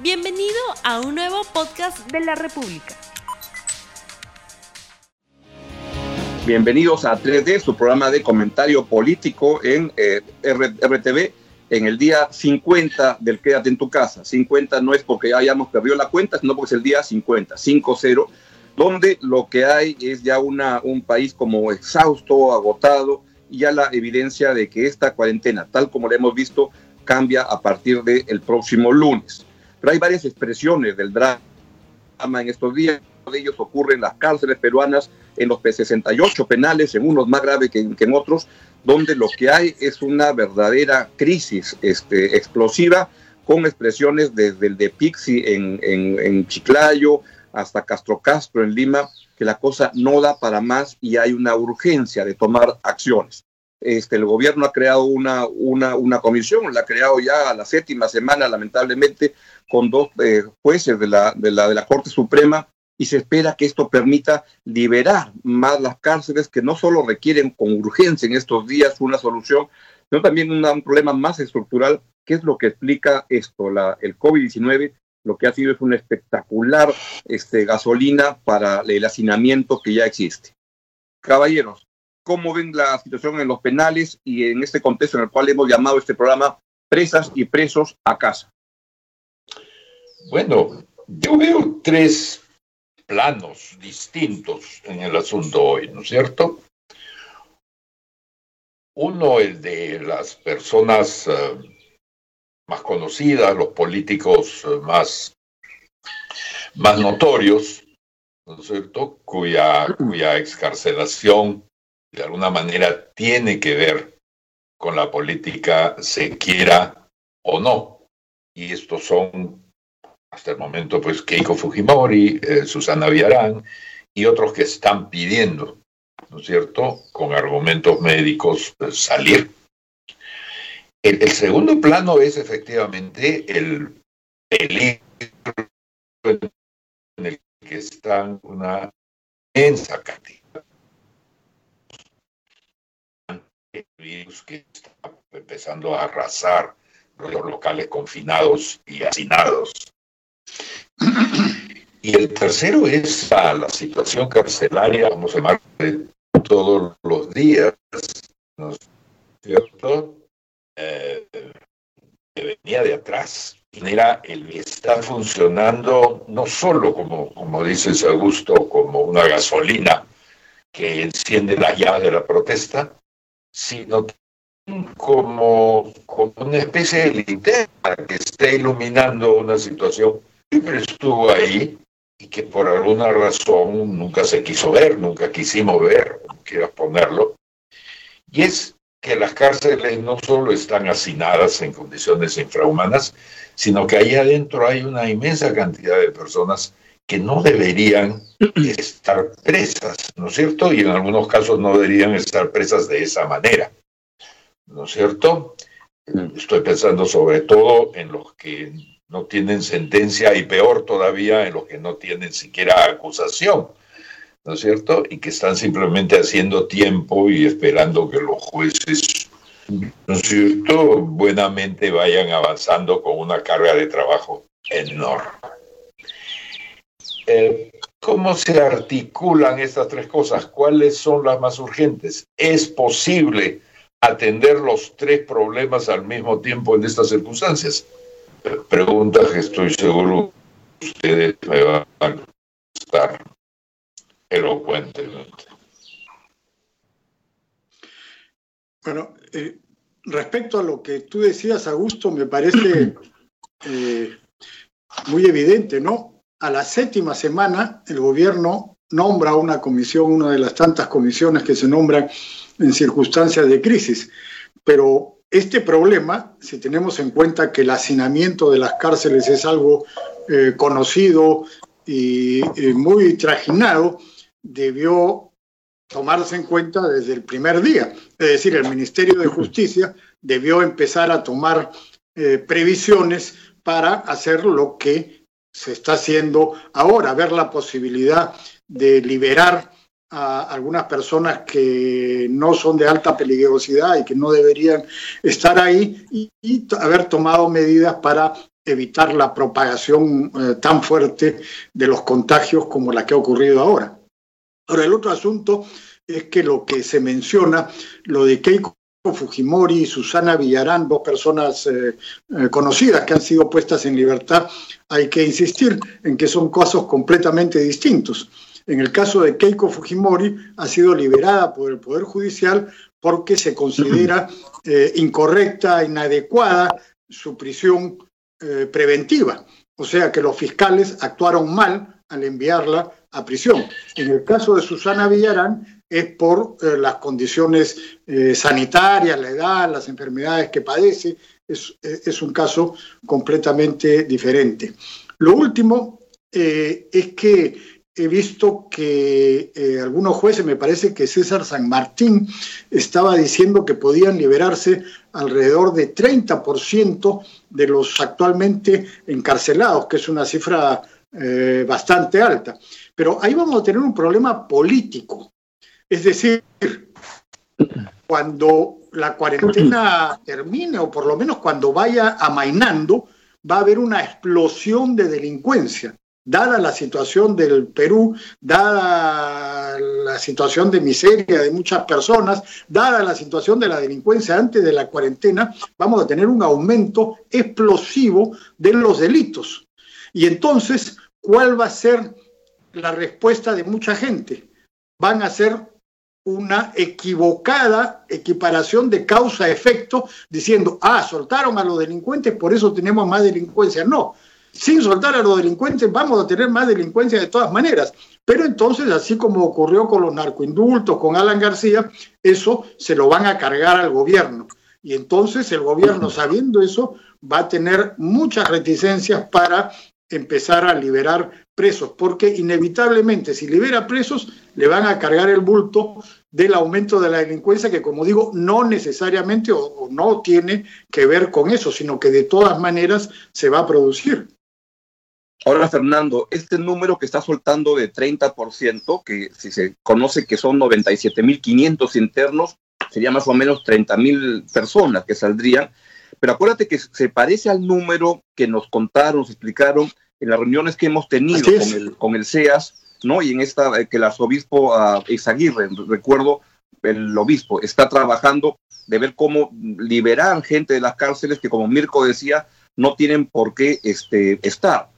Bienvenido a un nuevo podcast de la República. Bienvenidos a 3D, su programa de comentario político en eh, RTV en el día 50 del Quédate en tu casa. 50 no es porque ya hayamos perdido la cuenta, sino porque es el día 50, 5-0, donde lo que hay es ya un país como exhausto, agotado, y ya la evidencia de que esta cuarentena, tal como la hemos visto, cambia a partir del próximo lunes. Pero hay varias expresiones del drama en estos días. Uno de ellos ocurre en las cárceles peruanas, en los P68 penales, en unos más graves que, en otros, donde lo que hay es una verdadera crisis este, explosiva con expresiones desde el de Pixi en Chiclayo hasta Castro Castro en Lima, que la cosa no da para más y hay una urgencia de tomar acciones. Este, el gobierno ha creado una, una, una comisión, la ha creado ya a la séptima semana, lamentablemente, con dos eh, jueces de la, de, la, de la Corte Suprema, y se espera que esto permita liberar más las cárceles que no solo requieren con urgencia en estos días una solución, sino también un problema más estructural, que es lo que explica esto, la, el COVID-19, lo que ha sido es una espectacular este, gasolina para el hacinamiento que ya existe. Caballeros, cómo ven la situación en los penales y en este contexto en el cual hemos llamado este programa Presas y Presos a Casa. Bueno, yo veo tres planos distintos en el asunto hoy, ¿no es cierto? Uno, el de las personas uh, más conocidas, los políticos uh, más, más notorios, ¿no es cierto?, cuya, cuya excarcelación de alguna manera tiene que ver con la política, se quiera o no. Y estos son, hasta el momento, pues Keiko Fujimori, eh, Susana Villarán y otros que están pidiendo, ¿no es cierto?, con argumentos médicos, pues, salir. El, el, segundo plano es efectivamente el peligro en el que están una inmensa cantidad virus que está empezando a arrasar los locales confinados y hacinados. Y el tercero es la, la situación carcelaria, vamos a llamar todos los días. Eh, que venía de atrás. Era el está funcionando no solo como, como dices Augusto, como una gasolina que enciende las llaves de la protesta, sino como, como una especie de linterna que esté iluminando una situación que siempre estuvo ahí y que por alguna razón nunca se quiso ver, nunca quisimos ver, como quieras ponerlo, y es que las cárceles no solo están hacinadas en condiciones infrahumanas, sino que ahí adentro hay una inmensa cantidad de personas que no deberían estar presas, ¿no es cierto? Y en algunos casos no deberían estar presas de esa manera, ¿no es cierto? Estoy pensando sobre todo en los que no tienen sentencia y peor todavía en los que no tienen siquiera acusación, ¿no es cierto? Y que están simplemente haciendo tiempo y esperando que los jueces, ¿no es cierto?, buenamente vayan avanzando con una carga de trabajo enorme. Eh, ¿Cómo se articulan estas tres cosas? ¿Cuáles son las más urgentes? ¿Es posible atender los tres problemas al mismo tiempo en estas circunstancias? Preguntas que estoy seguro ustedes me van a contestar elocuentemente. Bueno, eh, respecto a lo que tú decías, Augusto, me parece eh, muy evidente, ¿no? A la séptima semana el gobierno nombra una comisión, una de las tantas comisiones que se nombran en circunstancias de crisis. Pero este problema, si tenemos en cuenta que el hacinamiento de las cárceles es algo eh, conocido y muy trajinado, debió tomarse en cuenta desde el primer día. Es decir, el Ministerio de Justicia debió empezar a tomar eh, previsiones para hacer lo que se está haciendo ahora, ver la posibilidad de liberar a algunas personas que no son de alta peligrosidad y que no deberían estar ahí y, haber tomado medidas para evitar la propagación eh, tan fuerte de los contagios como la que ha ocurrido ahora. Ahora, el otro asunto es que lo que se menciona, lo de Keiko Fujimori y Susana Villarán, dos personas eh, eh, conocidas que han sido puestas en libertad, hay que insistir en que son casos completamente distintos. En el caso de Keiko Fujimori, ha sido liberada por el Poder Judicial porque se considera eh, incorrecta, inadecuada su prisión preventiva. O sea que los fiscales actuaron mal al enviarla a prisión. En el caso de Susana Villarán, es por eh, las condiciones eh, sanitarias, la edad, las enfermedades que padece. Es, es un caso completamente diferente. Lo último eh, es que he visto que algunos jueces, me parece que César San Martín estaba diciendo que podían liberarse alrededor de 30% de los actualmente encarcelados, que es una cifra bastante alta. Pero ahí vamos a tener un problema político, es decir, cuando la cuarentena termine, o por lo menos cuando vaya amainando, va a haber una explosión de delincuencia. Dada la situación del Perú, dada la situación de miseria de muchas personas, dada la situación de la delincuencia antes de la cuarentena, vamos a tener un aumento explosivo de los delitos. Y entonces, ¿cuál va a ser la respuesta de mucha gente? Van a ser una equivocada equiparación de causa-efecto, diciendo, ah, soltaron a los delincuentes, por eso tenemos más delincuencia. No, sin soltar a los delincuentes vamos a tener más delincuencia de todas maneras. Pero entonces, así como ocurrió con los narcoindultos, con Alan García, eso se lo van a cargar al gobierno. Y entonces el gobierno, sabiendo eso, va a tener muchas reticencias para empezar a liberar presos, porque inevitablemente si libera presos le van a cargar el bulto del aumento de la delincuencia que, como digo, no necesariamente o, no tiene que ver con eso, sino que de todas maneras se va a producir. Ahora, Fernando, este número que está soltando de 30%, que si se conoce que son 97.500 internos, sería más o menos 30.000 personas que saldrían. Pero acuérdate que se parece al número que nos contaron, nos explicaron en las reuniones que hemos tenido con el, con el CEAS ¿no? Y en esta, eh, que el arzobispo uh, recuerdo, el obispo, está trabajando de ver cómo liberar gente de las cárceles que, como Mirko decía, no tienen por qué este, estar.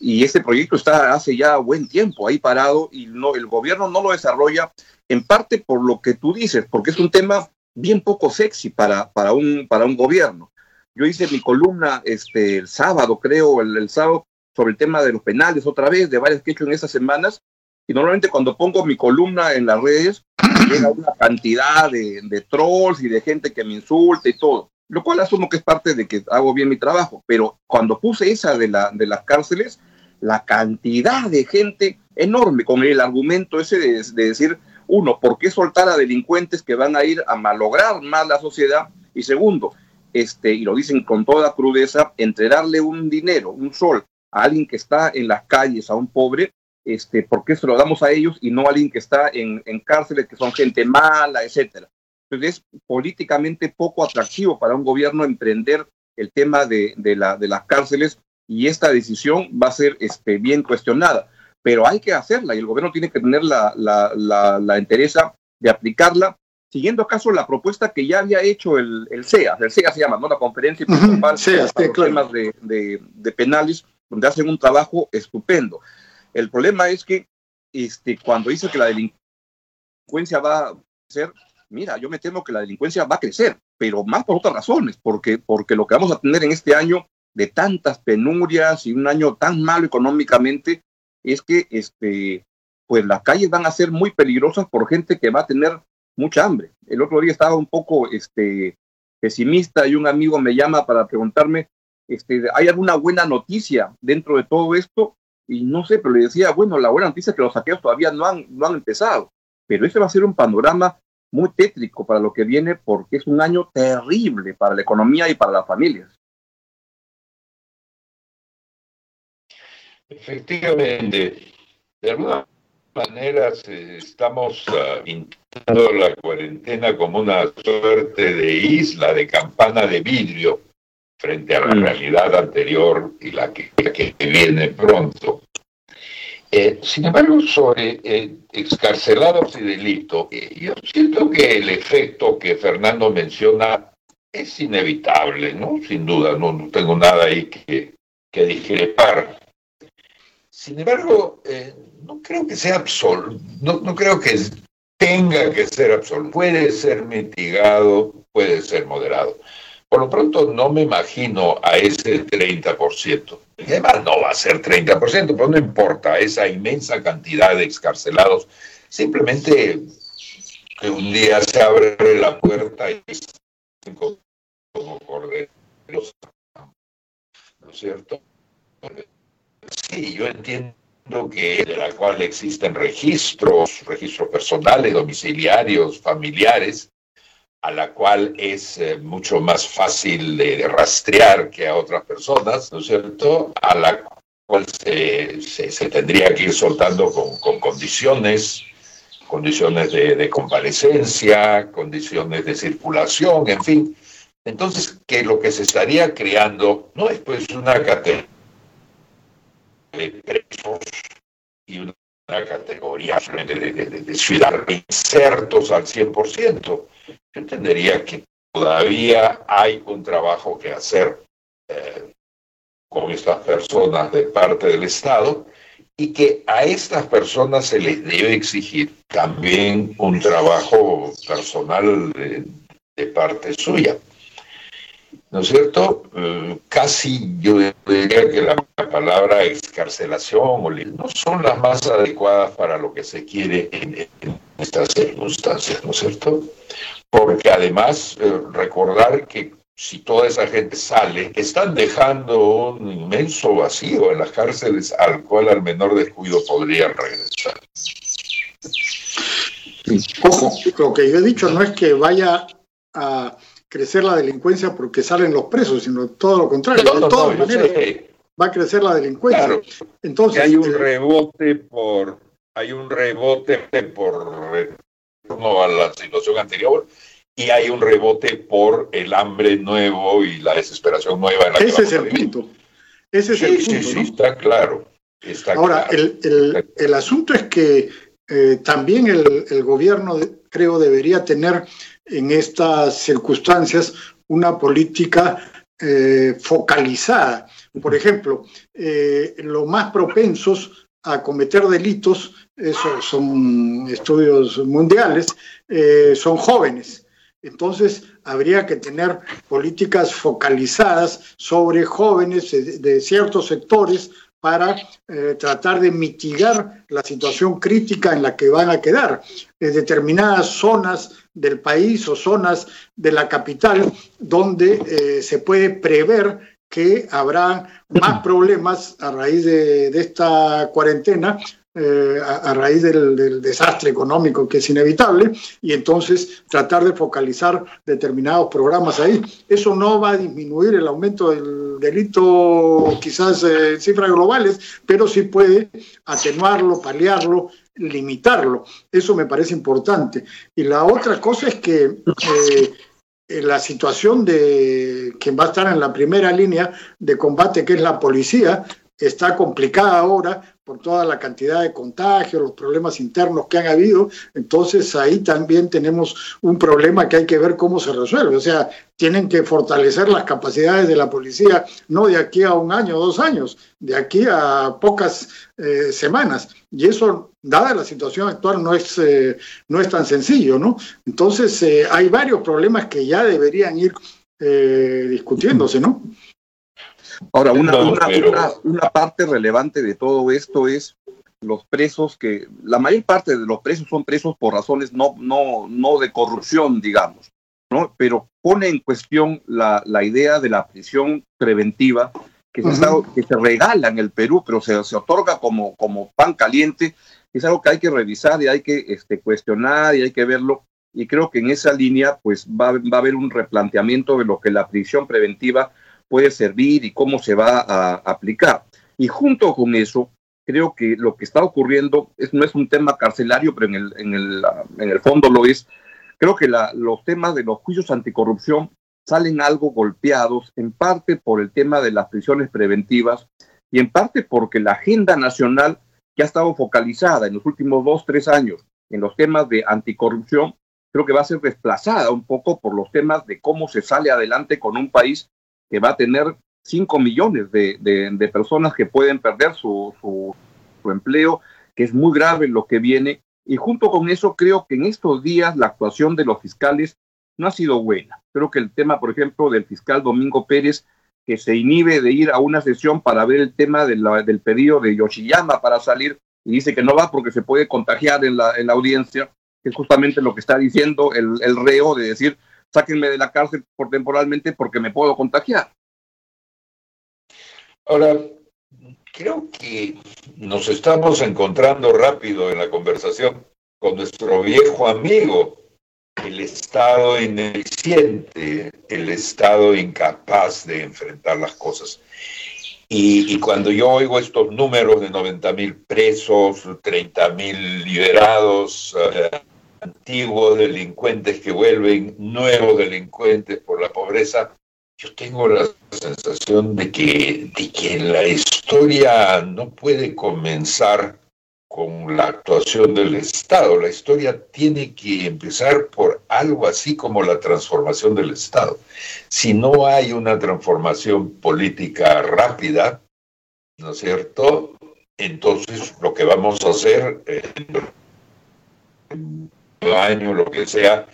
Y este proyecto está hace ya buen tiempo ahí parado y no, el gobierno no lo desarrolla, en parte por lo que tú dices, porque es un tema bien poco sexy para, para, un, para un gobierno. Yo hice mi columna este, el sábado, creo, el, sábado, sobre el tema de los penales otra vez, de varias que he hecho en esas semanas, y normalmente cuando pongo mi columna en las redes, llega una cantidad de, de, trolls y de gente que me insulta y todo, lo cual asumo que es parte de que hago bien mi trabajo, pero cuando puse esa de, la, de las cárceles, la cantidad de gente enorme con el argumento ese de, de decir, uno, ¿por qué soltar a delincuentes que van a ir a malograr más la sociedad? Y segundo, este, y lo dicen con toda crudeza, entregarle un dinero, un sol a alguien que está en las calles, a un pobre, este, ¿por qué se lo damos a ellos y no a alguien que está en, en cárceles, que son gente mala, etcétera? Entonces es políticamente poco atractivo para un gobierno emprender el tema de, de, la, de las cárceles y esta decisión va a ser este, bien cuestionada, pero hay que hacerla y el gobierno tiene que tener la, la, la, la interesa de aplicarla, siguiendo acaso la propuesta que ya había hecho el, el CEA, el CEA se llama, ¿no? La Conferencia Principal uh -huh, para los temas de, de, de penales, donde hacen un trabajo estupendo. El problema es que este, cuando dice que la delincuencia va a crecer, mira, yo me temo que la delincuencia va a crecer, pero más por otras razones, porque, porque lo que vamos a tener en este año de tantas penurias y un año tan malo económicamente es que este, pues las calles van a ser muy peligrosas por gente que va a tener mucha hambre. El otro día estaba un poco este, pesimista y un amigo me llama para preguntarme, este, ¿hay alguna buena noticia dentro de todo esto? Y no sé, pero le decía, bueno, la buena noticia es que los saqueos todavía no han, no han empezado, pero ese va a ser un panorama muy tétrico para lo que viene porque es un año terrible para la economía y para las familias. Efectivamente, de alguna manera estamos uh, pintando la cuarentena como una suerte de isla de campana de vidrio frente a la mm. realidad anterior y la que, viene pronto. Eh, sin embargo, sobre eh, excarcelados y delito, eh, yo siento que el efecto que Fernando menciona es inevitable, ¿no? Sin duda, no, tengo nada ahí que, que discrepar. Sin embargo, no creo que sea absoluto, no, no creo que tenga que ser absoluto. Puede ser mitigado, puede ser moderado. Por lo pronto no me imagino a ese 30%. Y además no va a ser 30%, pero no importa esa inmensa cantidad de excarcelados. Simplemente que un día se abre la puerta y como corderos. ¿No es cierto? Sí, yo entiendo que de la cual existen registros, registros personales, domiciliarios, familiares, a la cual es eh, mucho más fácil de, rastrear que a otras personas, ¿no es cierto? A la cual se, se, tendría que ir soltando con, con condiciones, condiciones de, de, comparecencia, condiciones de circulación, en fin. Entonces, que lo que se estaría creando no es pues una categoría de presos y una categoría de, de, de ciudadanos insertos al 100%. Yo entendería que todavía hay un trabajo que hacer eh, con estas personas de parte del Estado y que a estas personas se les debe exigir también un trabajo personal de parte suya. ¿No es cierto? Eh, casi yo diría que la palabra excarcelación o no son las más adecuadas para lo que se quiere en, estas circunstancias, ¿no es cierto? Porque además eh, recordar que si toda esa gente sale, están dejando un inmenso vacío en las cárceles al cual al menor descuido podrían regresar. Ojo, lo que yo he dicho no es que vaya a crecer la delincuencia porque salen los presos, sino todo lo contrario. de todas maneras, va a crecer la delincuencia. Entonces, hay un eh, rebote por hay un rebote por no a la situación anterior y hay un rebote por el hambre nuevo y la desesperación nueva en la Ese es el punto. Ese es el punto. Sí, sí, está claro. Ahora, El, el, el, asunto es que eh, también el, el gobierno, creo, debería tener en estas circunstancias una política eh, focalizada. Por ejemplo, eh, los más propensos a cometer delitos, eso son estudios mundiales, eh, son jóvenes. Entonces, habría que tener políticas focalizadas sobre jóvenes de ciertos sectores para eh, tratar de mitigar la situación crítica en la que van a quedar. En determinadas zonas del país o zonas de la capital donde eh, se puede prever que habrá más problemas a raíz de esta cuarentena eh, a, raíz del, desastre económico que es inevitable y entonces tratar de focalizar determinados programas ahí. Eso no va a disminuir el aumento del delito quizás eh, en cifras globales, pero sí puede atenuarlo, paliarlo, limitarlo. Eso me parece importante. Y la otra cosa es que eh, la situación de quien va a estar en la primera línea de combate, que es la policía, está complicada ahora por toda la cantidad de contagios, los problemas internos que han habido. Entonces ahí también tenemos un problema que hay que ver cómo se resuelve. O sea, tienen que fortalecer las capacidades de la policía, no de aquí a un año dos años, de aquí a pocas eh, semanas. Y eso, dada la situación actual, no es, eh, no es tan sencillo, ¿no? Entonces eh, hay varios problemas que ya deberían ir discutiéndose, ¿no? Ahora, una, una, parte relevante de todo esto es los presos que, la mayor parte de los presos son presos por razones no, no, no de corrupción, digamos, ¿no? Pero pone en cuestión la, la idea de la prisión preventiva que, se, que se regala en el Perú, pero se, se otorga como, como pan caliente, es algo que hay que revisar y hay que este, cuestionar y hay que verlo. Y creo que en esa línea, pues va, va a haber un replanteamiento de lo que la prisión preventiva puede servir y cómo se va a aplicar. Y junto con eso, creo que lo que está ocurriendo es, no es un tema carcelario, pero en el, en el, en el fondo lo es. Creo que los temas de los juicios anticorrupción salen algo golpeados, en parte por el tema de las prisiones preventivas y en parte porque la agenda nacional que ha estado focalizada en los últimos dos, tres años en los temas de anticorrupción, creo que va a ser desplazada un poco por los temas de cómo se sale adelante con un país que va a tener 5 millones de, personas que pueden perder su, su empleo, que es muy grave lo que viene. Y junto con eso, creo que en estos días la actuación de los fiscales no ha sido buena. Creo que el tema, por ejemplo, del fiscal Domingo Pérez, que se inhibe de ir a una sesión para ver el tema del pedido de Yoshiyama para salir y dice que no va porque se puede contagiar en la, en la audiencia, que es justamente lo que está diciendo el, el reo de decir, sáquenme de la cárcel por temporalmente porque me puedo contagiar. Ahora, creo que nos estamos encontrando rápido en la conversación con nuestro viejo amigo, el Estado ineficiente, el Estado incapaz de enfrentar las cosas. Y, cuando yo oigo estos números de 90 mil presos, 30 mil liberados, eh, antiguos delincuentes que vuelven nuevos delincuentes por la pobreza, yo tengo la sensación de que, de que la historia no puede comenzar con la actuación del Estado. La historia tiene que empezar por algo así como la transformación del Estado. Si no hay una transformación política rápida, ¿no es cierto? Entonces lo que vamos a hacer año, lo que sea,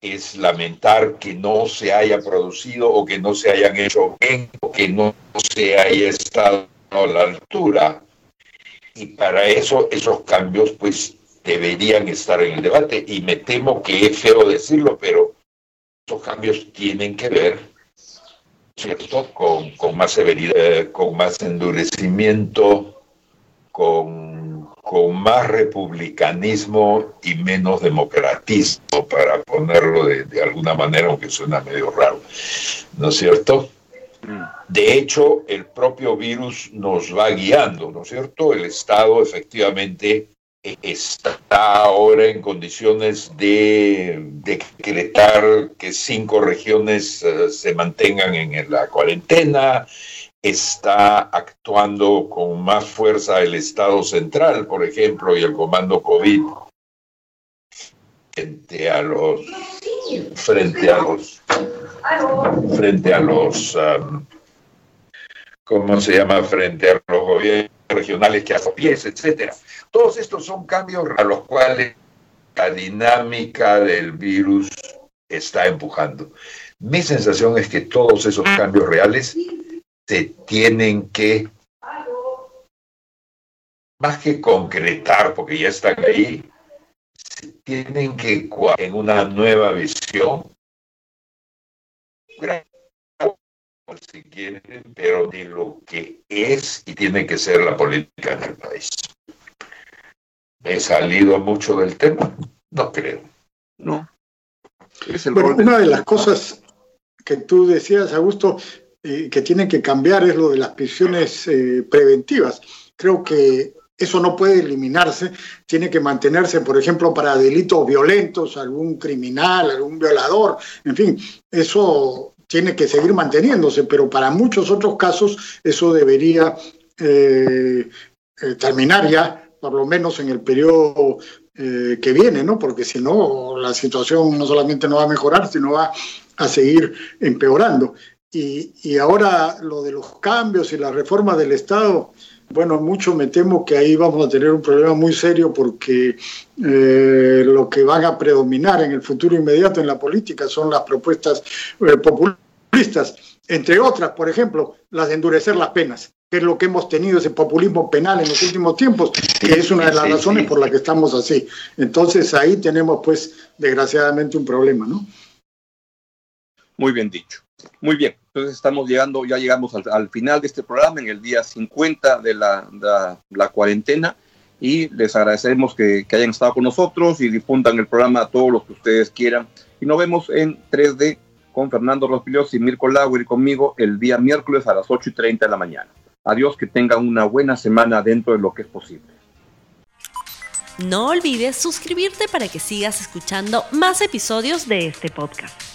es lamentar que no se haya producido o que no se hayan hecho bien o que no se haya estado a la altura y para eso esos cambios pues deberían estar en el debate y me temo que es feo decirlo, pero esos cambios tienen que ver, ¿cierto?, con, con más severidad, con más endurecimiento, con, con más republicanismo y menos democratismo, para ponerlo de, de alguna manera, aunque suena medio raro, ¿no es cierto? De hecho, el propio virus nos va guiando, ¿no es cierto? El Estado efectivamente está ahora en condiciones de decretar que cinco regiones eh, se mantengan en la cuarentena, está actuando con más fuerza el Estado central, por ejemplo, y el comando COVID frente a los frente a los frente a los, um, ¿cómo se llama? Frente a los gobiernos regionales que hacen pies, etcétera. Todos estos son cambios a los cuales la dinámica del virus está empujando. Mi sensación es que todos esos cambios reales se tienen que, más que concretar, porque ya están ahí, se tienen que en una nueva visión si quieren, pero de lo que es y tiene que ser la política en el país. ¿He salido mucho del tema? No creo. No. bueno, una de las cosas que tú decías, Augusto, eh, que tienen que cambiar es lo de las prisiones eh, preventivas. Creo que eso no puede eliminarse, tiene que mantenerse, por ejemplo, para delitos violentos, algún criminal, algún violador, en fin, eso tiene que seguir manteniéndose, pero para muchos otros casos eso debería eh, eh, terminar ya, por lo menos en el periodo que viene, ¿no? Porque si no, la situación no solamente no va a mejorar, sino va a seguir empeorando. Y, y ahora lo de los cambios y la reforma del Estado, bueno, mucho me temo que ahí vamos a tener un problema muy serio porque eh, lo que van a predominar en el futuro inmediato en la política son las propuestas eh, populistas, entre otras, por ejemplo, las de endurecer las penas, que es lo que hemos tenido ese populismo penal en los últimos tiempos, que es una de las razones por las que estamos así. Entonces ahí tenemos, pues, desgraciadamente un problema, ¿no? Muy bien dicho. Muy bien, entonces estamos llegando, ya llegamos al, final de este programa, en el día 50 de la, la, cuarentena, y les agradecemos que, que, hayan estado con nosotros y difundan el programa a todos los que ustedes quieran. Y nos vemos en 3D con Fernando Rospilos y Mirko Lauer y conmigo el día miércoles a las 8 y 30 de la mañana. Adiós, que tengan una buena semana dentro de lo que es posible. No olvides suscribirte para que sigas escuchando más episodios de este podcast.